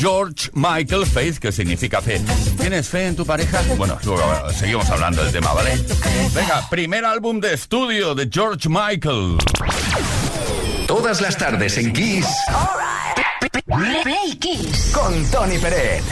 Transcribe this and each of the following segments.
George Michael, Faith, que significa fe. ¿Tienes fe en tu pareja? Bueno, luego eh, seguimos hablando del tema, ¿vale? Venga, primer álbum de estudio de George Michael. Todas las tardes en Kiss. Right. Play Kiss. Con Tony Pérez.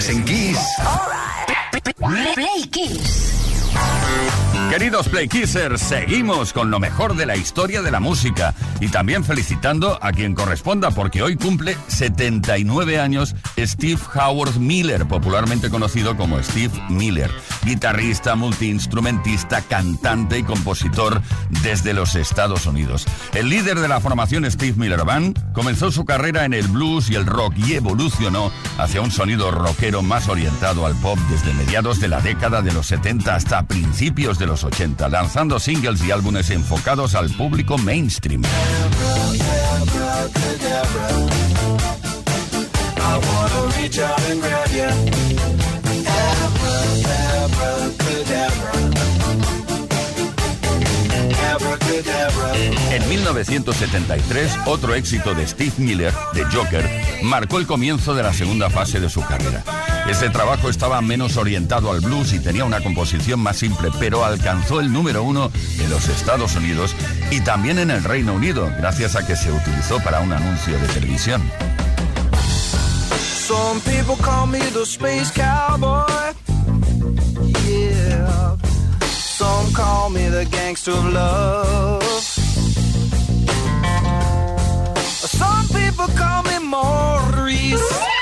Tardes. Play Kissers, seguimos con lo mejor de la historia de la música. Y también felicitando a quien corresponda porque hoy cumple 79 años Steve Howard Miller, popularmente conocido como Steve Miller, guitarrista, multiinstrumentista, cantante y compositor desde los Estados Unidos. El líder de la formación Steve Miller Band comenzó su carrera en el blues y el rock y evolucionó hacia un sonido rockero más orientado al pop desde mediados de la década de los 70 hasta principios de los 80, lanzando singles y álbumes enfocados al público mainstream. En 1973, otro éxito de Steve Miller, de Joker, marcó el comienzo de la segunda fase de su carrera. Este trabajo estaba menos orientado al blues y tenía una composición más simple, pero alcanzó el número uno en los Estados Unidos y también en el Reino Unido, gracias a que se utilizó para un anuncio de televisión. Some people call me the space cowboy. Yeah. Some call me the gangster of love. Some people call me Maurice.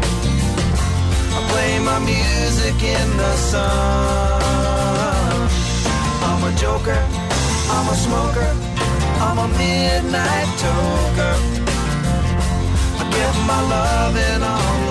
Play my music in the sun. I'm a joker, I'm a smoker, I'm a midnight toker. I get my loving on the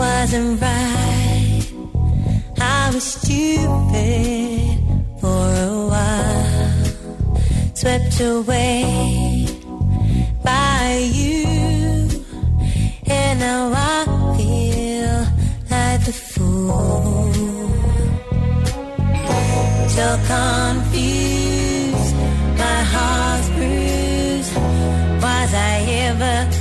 wasn't right. I was stupid for a while, swept away by you, and now I feel like the fool. So confused, my heart's bruised. Was I ever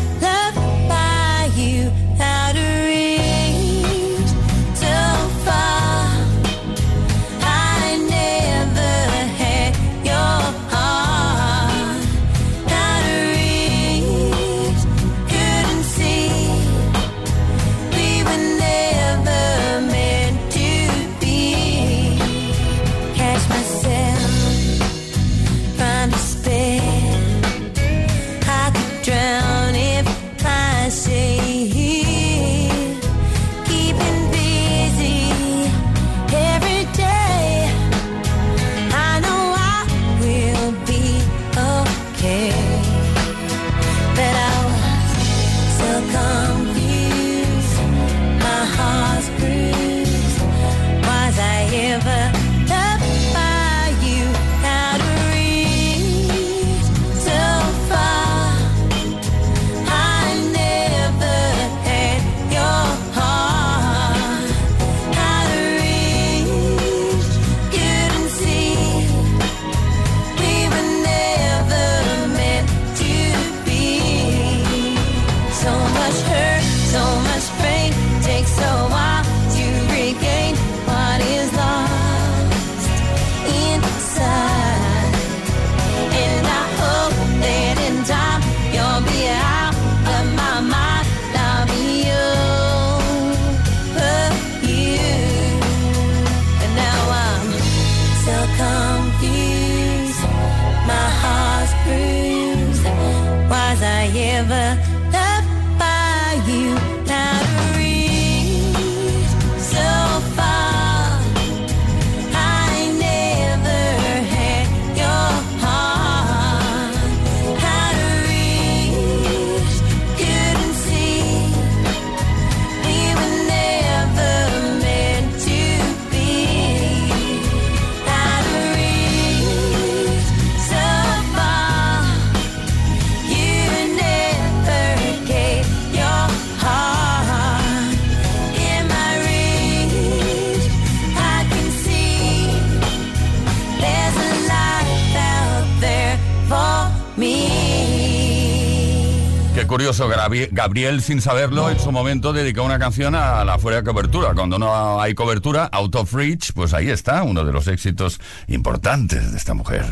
curioso, Gabriel, sin saberlo, en su momento dedicó una canción a la fuera de cobertura. Cuando no hay cobertura, Out of Reach, pues ahí está, uno de los éxitos importantes de esta mujer.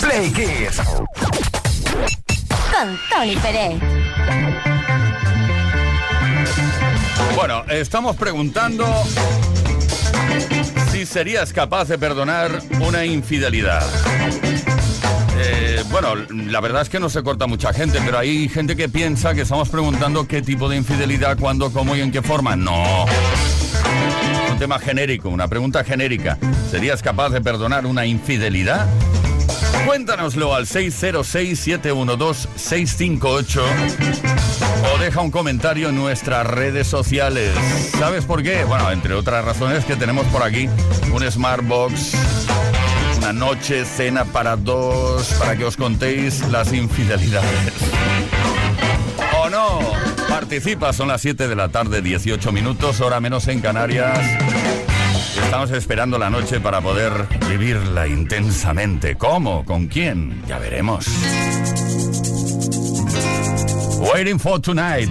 Play Kiss. Con Tony Pérez. Bueno, estamos preguntando si serías capaz de perdonar una infidelidad. Bueno, la verdad es que no se corta mucha gente, pero hay gente que piensa que estamos preguntando qué tipo de infidelidad, cuándo, cómo y en qué forma. No. Un tema genérico, una pregunta genérica. ¿Serías capaz de perdonar una infidelidad? Cuéntanoslo al 606-712-658 o deja un comentario en nuestras redes sociales. ¿Sabes por qué? Bueno, entre otras razones que tenemos por aquí un Smartbox, una noche, cena para dos, para que os contéis las infidelidades. ¿O no? Participa, son las 7 de la tarde, 18 minutos, hora menos en Canarias. Estamos esperando la noche para poder vivirla intensamente. ¿Cómo? ¿Con quién? Ya veremos. Waiting for tonight.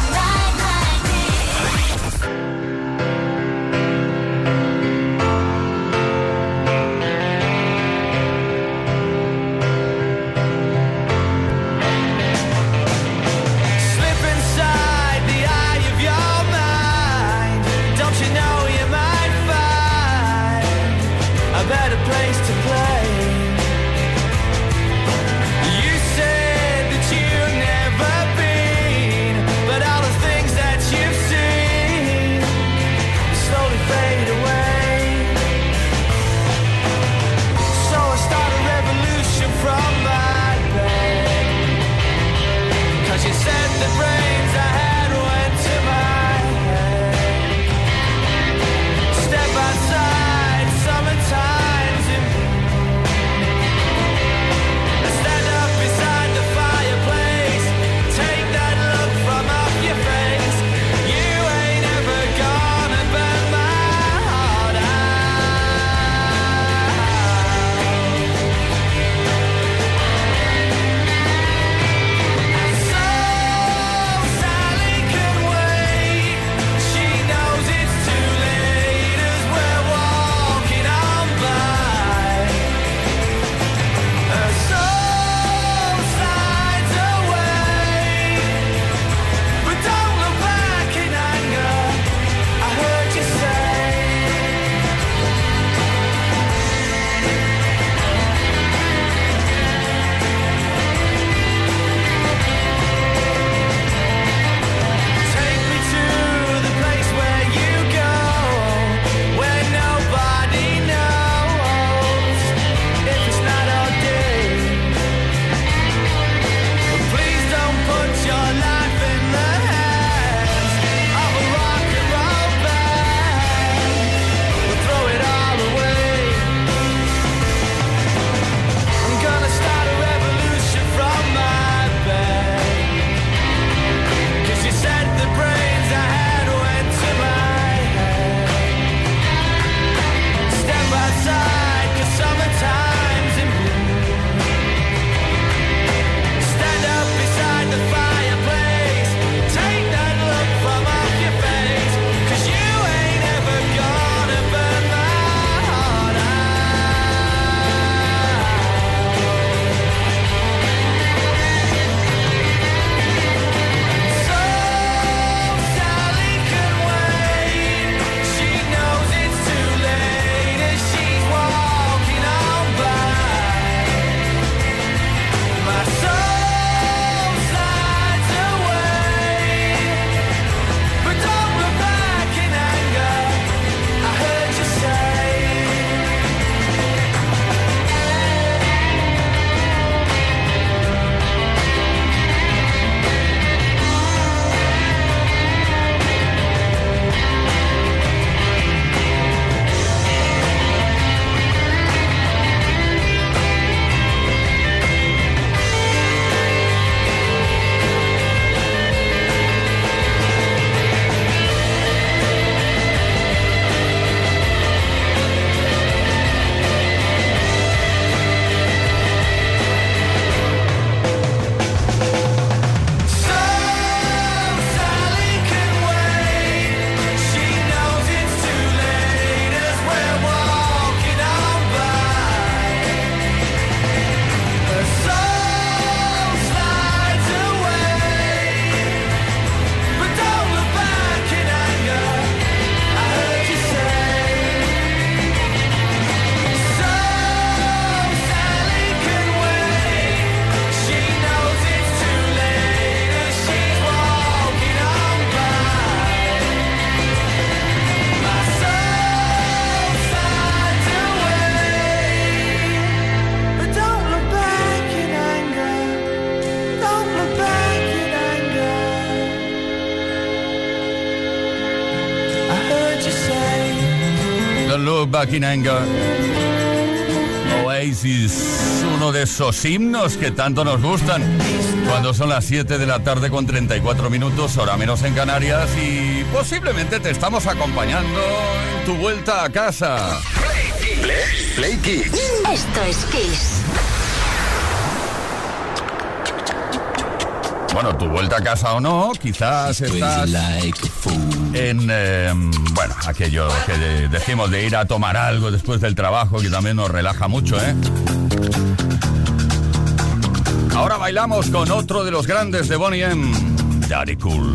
Back in Anger. Oasis, uno de esos himnos que tanto nos gustan. Cuando son las 7 de la tarde con 34 minutos, hora menos en Canarias, y posiblemente te estamos acompañando en tu vuelta a casa. Play, Play Kids. Esto es Kiss. Bueno, tu vuelta a casa o no, quizás estás en, eh, bueno, aquello que de- decimos de ir a tomar algo después del trabajo, que también nos relaja mucho, ¿eh? Ahora bailamos con otro de los grandes de Bonnie M, Daddy Cool.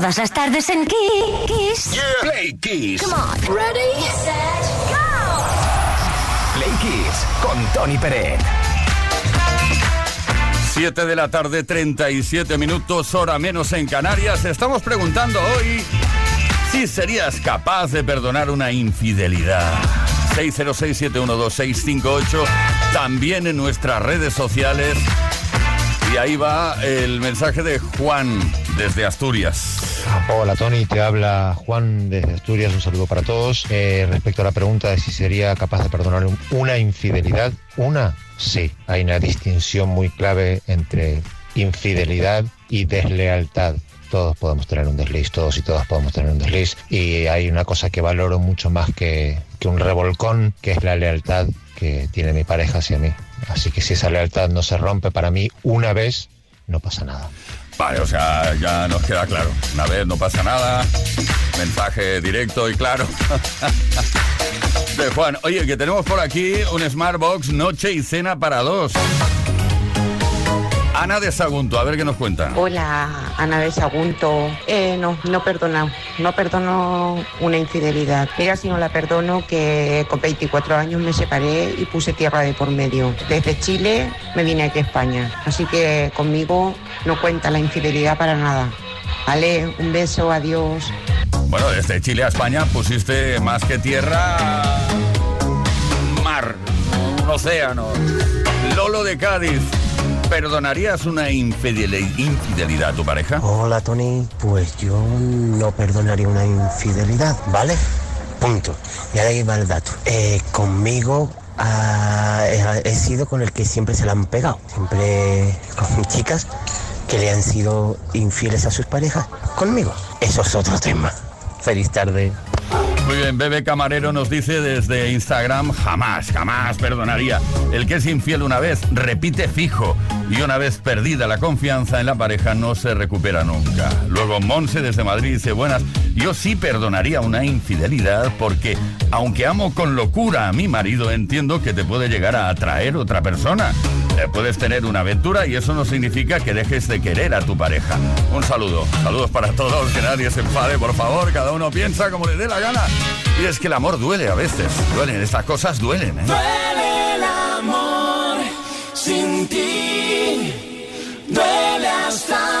Todas las tardes en Kiss. Play Kiss. Come on. Ready, set, go. Play Kiss con Tony Peret. 7 de la tarde, 37 minutos, hora menos en Canarias. Estamos preguntando hoy si serías capaz de perdonar una infidelidad. 606-712-658, también en nuestras redes sociales. Y ahí va el mensaje de Juan desde Asturias. Hola Tony, te habla Juan desde Asturias, un saludo para todos. Eh, respecto a la pregunta de si sería capaz de perdonar un- una infidelidad, una, sí, hay una distinción muy clave entre infidelidad y deslealtad. Todos podemos tener un desliz, todos y todas podemos tener un desliz. Y hay una cosa que valoro mucho más que, que un revolcón, que es la lealtad que tiene mi pareja hacia mí. Así que si esa lealtad no se rompe para mí una vez, no pasa nada. Vale, o sea, ya nos queda claro. Una vez no pasa nada. Mensaje directo y claro. De Juan. Oye, que tenemos por aquí un Smartbox Noche y Cena para dos. Ana de Sagunto, a ver qué nos cuenta. Hola, Ana de Sagunto. Eh, no, no perdono, no perdono una infidelidad. Mira si no la perdono que con 24 años me separé y puse tierra de por medio. Desde Chile me vine aquí a España. Así que conmigo no cuenta la infidelidad para nada. Vale, un beso, adiós. Bueno, desde Chile a España pusiste más que tierra, mar, un océano. Lolo de Cádiz, ¿perdonarías una infideli- infidelidad a tu pareja? Hola Tony, pues yo no perdonaría una infidelidad, ¿vale? Punto. Y ahora ahí va el dato. Eh, conmigo ah, he sido con el que siempre se la han pegado. Siempre con chicas que le han sido infieles a sus parejas. Conmigo. Eso es otro tema. Feliz tarde. Muy bien, Bebe Camarero nos dice desde Instagram, jamás, jamás perdonaría. El que es infiel una vez, repite fijo. Y una vez perdida la confianza en la pareja, no se recupera nunca. Luego Monse desde Madrid dice, buenas, yo sí perdonaría una infidelidad porque, aunque amo con locura a mi marido, entiendo que te puede llegar a atraer otra persona. Eh, puedes tener una aventura y eso no significa que dejes de querer a tu pareja. Un saludo, saludos para todos, que nadie se enfade, por favor, cada uno piensa como le dé la gana. Y es que el amor duele a veces, duelen, estas cosas duelen, ¿eh? Duele el amor sin ti, duele hasta.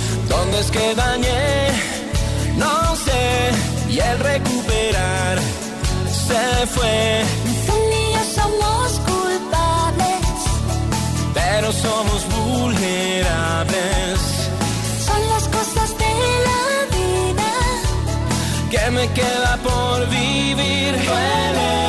¿Dónde es que dañé? No sé, y el recuperar se fue, yo somos culpables, pero somos vulnerables. son las cosas de la vida. que me queda por vivir. Duele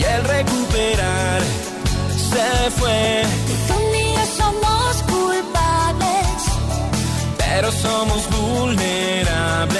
y el recuperar se fue, Tú y yo somos culpables, pero somos vulnerables.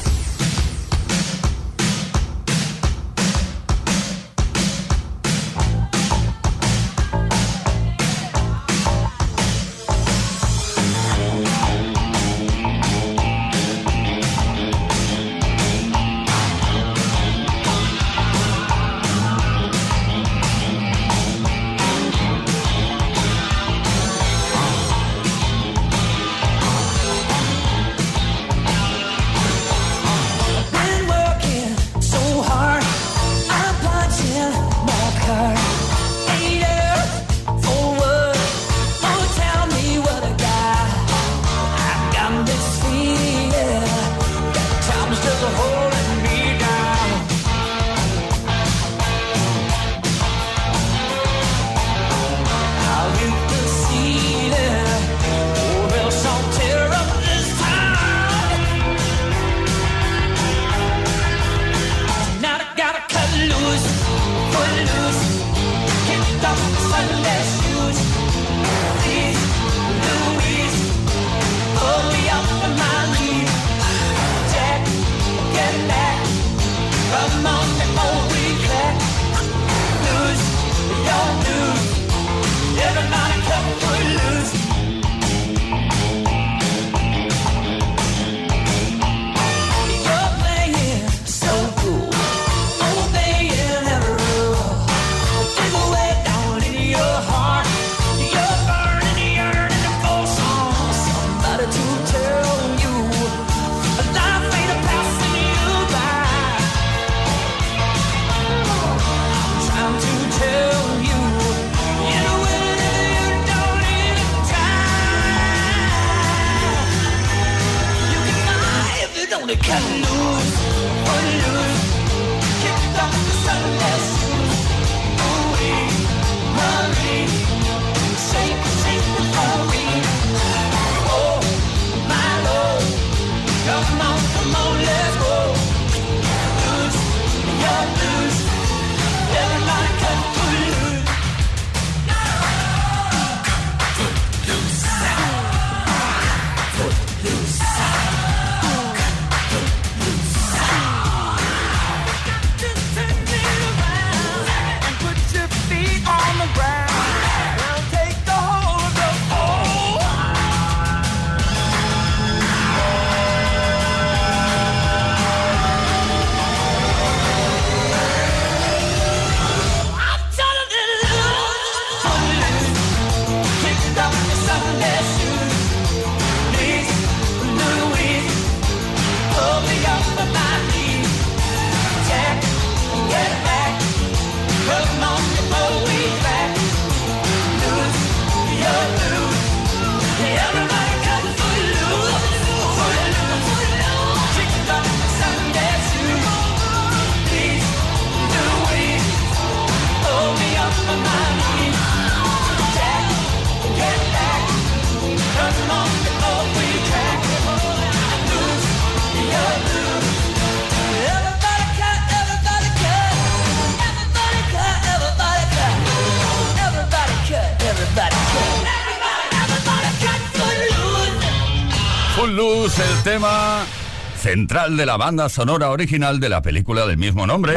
Central de la banda sonora original de la película del mismo nombre.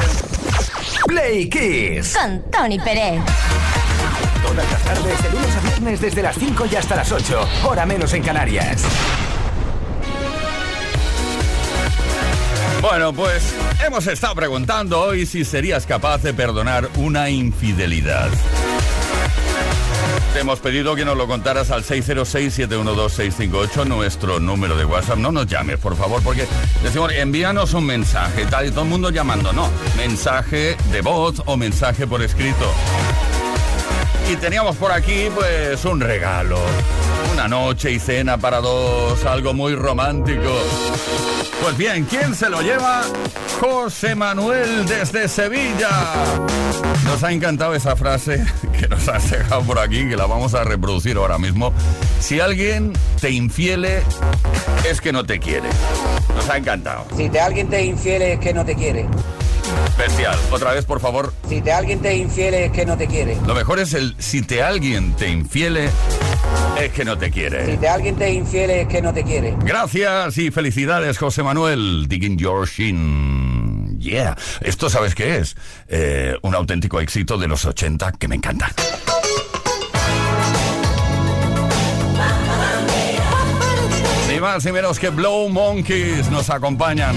Play Kiss. Con Tony Pérez. Todas las tardes, de lunes a viernes, desde las 5 y hasta las 8. Hora menos en Canarias. Bueno, pues hemos estado preguntando hoy si serías capaz de perdonar una infidelidad. Te hemos pedido que nos lo contaras al 606-712-658, nuestro número de WhatsApp. No nos llames, por favor, porque decimos, envíanos un mensaje, tal y todo el mundo llamando. No, mensaje de voz o mensaje por escrito. Y teníamos por aquí, pues, un regalo. Una noche y cena para dos, algo muy romántico. Pues bien, ¿quién se lo lleva? José Manuel desde Sevilla. Nos ha encantado esa frase que nos has dejado por aquí, que la vamos a reproducir ahora mismo. Si alguien te infiele, es que no te quiere. Nos ha encantado. Si te alguien te infiel es que no te quiere. Bestial. Otra vez, por favor. Si te alguien te infiere es que no te quiere. Lo mejor es el si te alguien te infiele es que no te Si quiere. te alguien te infiere es que no te quiere. Gracias y felicidades, José Manuel. Digging Your Shin. Yeah. Esto, ¿sabes qué es? Eh, un auténtico éxito de los 80 que me encanta. Ni más ni menos que Blow Monkeys nos acompañan.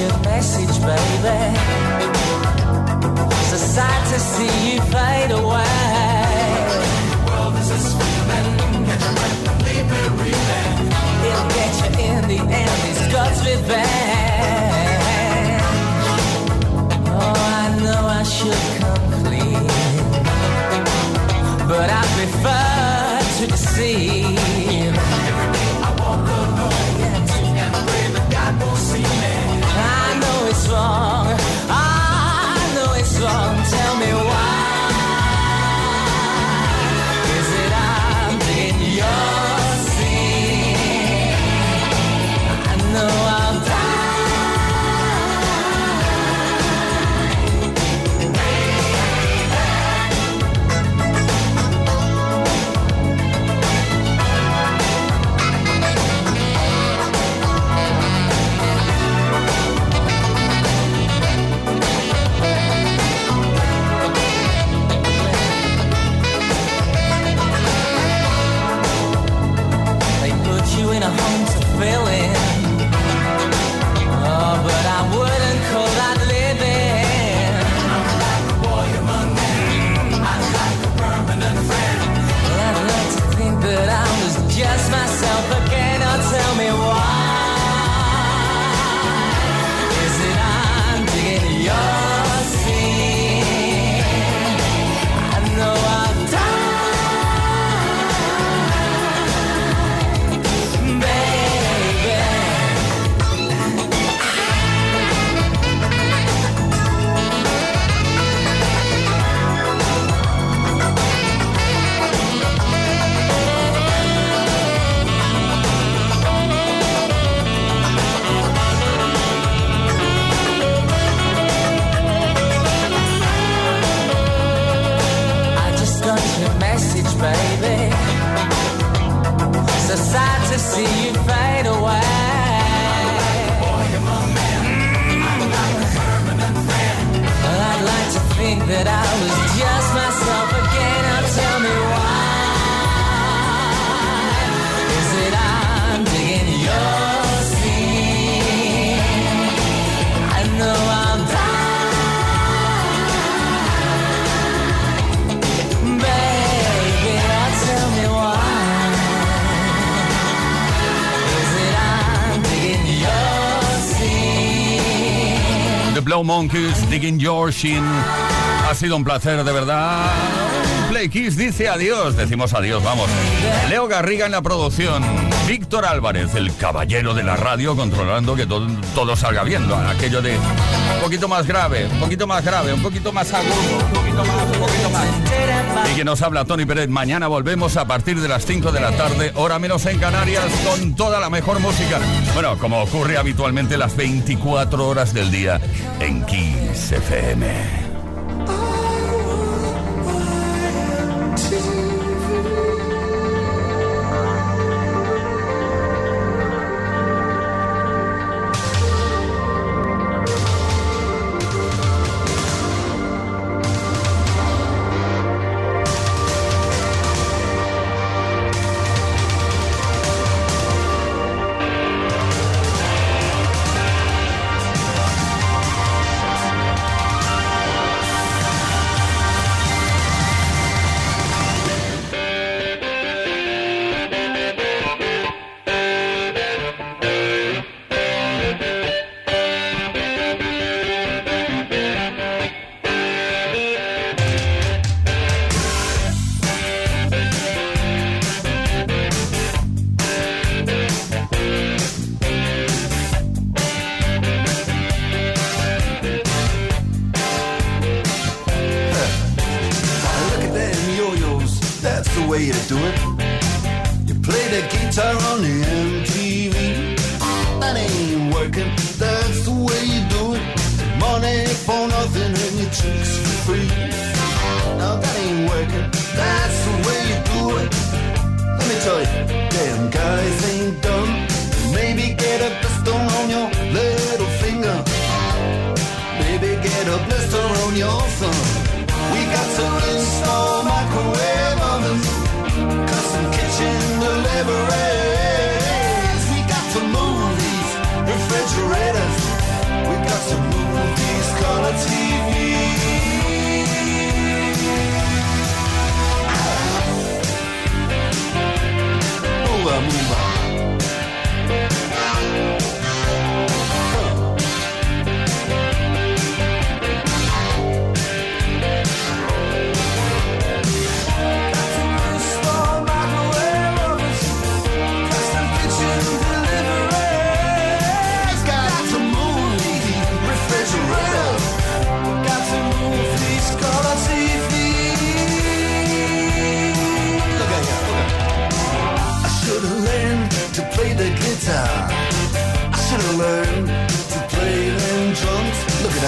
Your message, baby. It's a sight to see you fade away. World is a swimming, get your leave me reeling. It'll get you in the end, it's God's revenge. Oh, I know I should come clean, but I prefer to deceive. Monkeys, Digging Your Shin. Ha sido un placer, de verdad. Play Kiss dice adiós. Decimos adiós, vamos. Leo Garriga en la producción. Víctor Álvarez, el caballero de la radio, controlando que todo, todo salga bien. Aquello de un poquito más grave, un poquito más grave, un poquito más agudo, un poquito más, un poquito más. Y que nos habla Tony Pérez. Mañana volvemos a partir de las 5 de la tarde, hora menos en Canarias, con toda la mejor música. Bueno, como ocurre habitualmente las 24 horas del día en Kiss FM.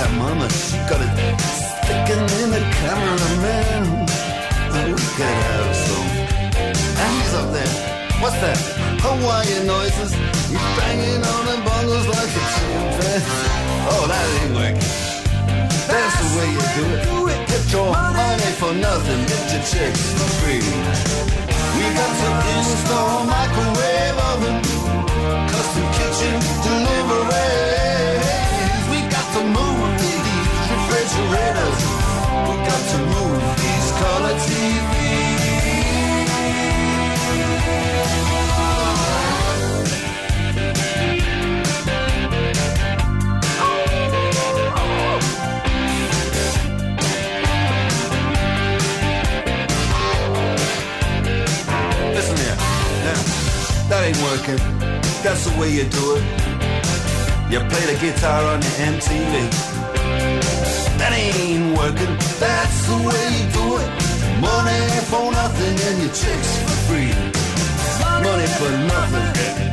That mama, she got it sticking in the cameraman. Oh, we could have some. And he's up there. What's that? Hawaiian noises. He's banging on the bongos like a chimpanzee. Oh, that ain't working. That's the way you do it. Get your money for nothing. Get your chicks for free. We got to install microwave oven, custom kitchen deliveries. Refrigerators. We got to move these color TVs. Listen here. Now, that ain't working. That's the way you do it. You play the guitar on the MTV. Ain't working. That's the way you do it. Money for nothing and your chicks for free. Money for nothing.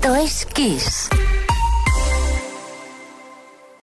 Esto es Kiss.